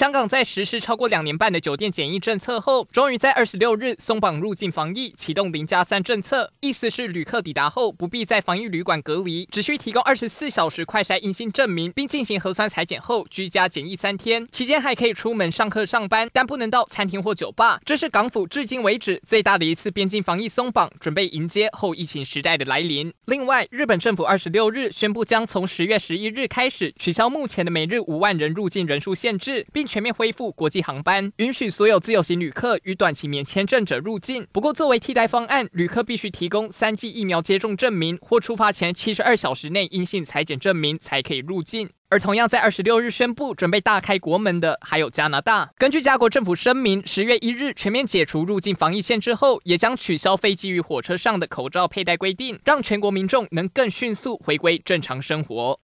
香港在实施超过两年半的酒店检疫政策后，终于在二十六日松绑入境防疫，启动零加三政策。意思是旅客抵达后不必在防疫旅馆隔离，只需提供二十四小时快筛阴性证明，并进行核酸采检后居家检疫三天。期间还可以出门上课上班，但不能到餐厅或酒吧。这是港府至今为止最大的一次边境防疫松绑，准备迎接后疫情时代的来临。另外，日本政府二十六日宣布，将从十月十一日开始取消目前的每日五万人入境人数限制，并全面恢复国际航班，允许所有自由行旅客与短期免签证者入境。不过，作为替代方案，旅客必须提供三剂疫苗接种证明或出发前七十二小时内阴性采检证明，才可以入境。而同样在二十六日宣布准备大开国门的，还有加拿大。根据加国政府声明，十月一日全面解除入境防疫限制后，也将取消飞机与火车上的口罩佩戴规定，让全国民众能更迅速回归正常生活。